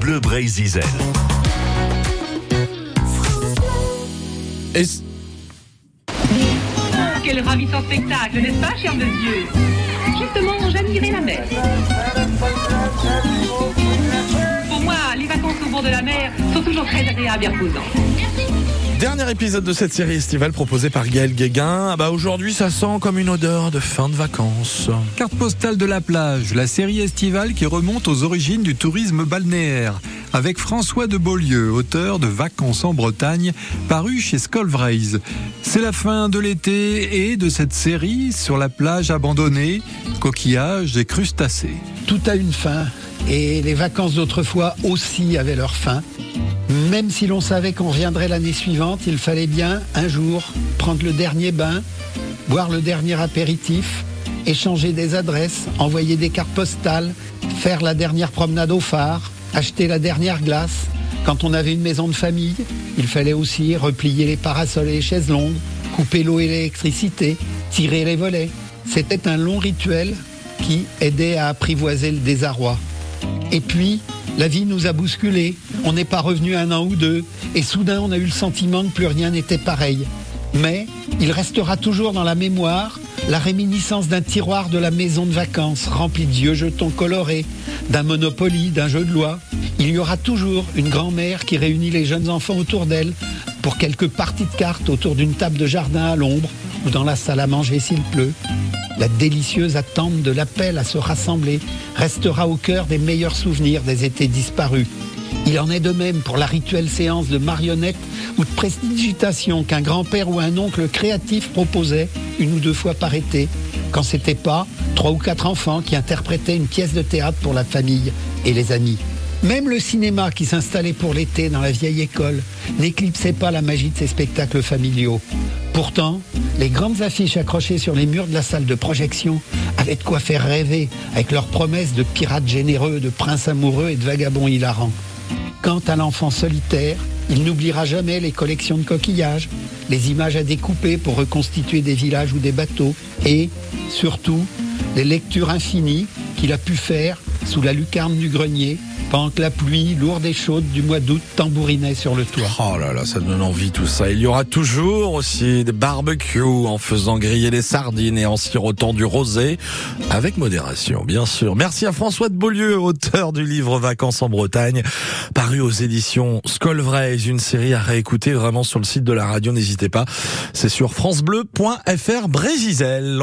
Bleu Brésil. Et Quel ravissant spectacle, n'est-ce pas, cher monsieur Justement, j'admirais la mer. Pour moi, les vacances au bord de la mer sont toujours très agréables et reposantes. Dernier épisode de cette série estivale proposée par Gaël Guéguin. Ah bah aujourd'hui, ça sent comme une odeur de fin de vacances. Carte postale de la plage, la série estivale qui remonte aux origines du tourisme balnéaire. Avec François de Beaulieu, auteur de Vacances en Bretagne, paru chez Scolvraise. C'est la fin de l'été et de cette série sur la plage abandonnée, coquillages et crustacés. Tout a une fin et les vacances d'autrefois aussi avaient leur fin. Même si l'on savait qu'on reviendrait l'année suivante, il fallait bien un jour prendre le dernier bain, boire le dernier apéritif, échanger des adresses, envoyer des cartes postales, faire la dernière promenade au phare, acheter la dernière glace. Quand on avait une maison de famille, il fallait aussi replier les parasols et les chaises longues, couper l'eau et l'électricité, tirer les volets. C'était un long rituel qui aidait à apprivoiser le désarroi. Et puis, la vie nous a bousculés. On n'est pas revenu un an ou deux. Et soudain, on a eu le sentiment que plus rien n'était pareil. Mais il restera toujours dans la mémoire la réminiscence d'un tiroir de la maison de vacances rempli de vieux jetons colorés, d'un Monopoly, d'un jeu de loi. Il y aura toujours une grand-mère qui réunit les jeunes enfants autour d'elle pour quelques parties de cartes autour d'une table de jardin à l'ombre ou dans la salle à manger s'il pleut. La délicieuse attente de l'appel à se rassembler restera au cœur des meilleurs souvenirs des étés disparus. Il en est de même pour la rituelle séance de marionnettes ou de prestidigitation qu'un grand-père ou un oncle créatif proposait une ou deux fois par été, quand c'était pas trois ou quatre enfants qui interprétaient une pièce de théâtre pour la famille et les amis. Même le cinéma qui s'installait pour l'été dans la vieille école n'éclipsait pas la magie de ces spectacles familiaux. Pourtant, les grandes affiches accrochées sur les murs de la salle de projection avaient de quoi faire rêver avec leurs promesses de pirates généreux, de princes amoureux et de vagabonds hilarants. Quant à l'enfant solitaire, il n'oubliera jamais les collections de coquillages, les images à découper pour reconstituer des villages ou des bateaux, et, surtout, les lectures infinies qu'il a pu faire sous la lucarne du grenier, que la pluie lourde et chaude du mois d'août tambourinait sur le toit. Oh là là, ça donne envie tout ça. Il y aura toujours aussi des barbecues en faisant griller les sardines et en sirotant du rosé, avec modération, bien sûr. Merci à François de Beaulieu, auteur du livre Vacances en Bretagne, paru aux éditions Scolvraise, une série à réécouter vraiment sur le site de la radio, n'hésitez pas. C'est sur francebleu.fr Brésisel.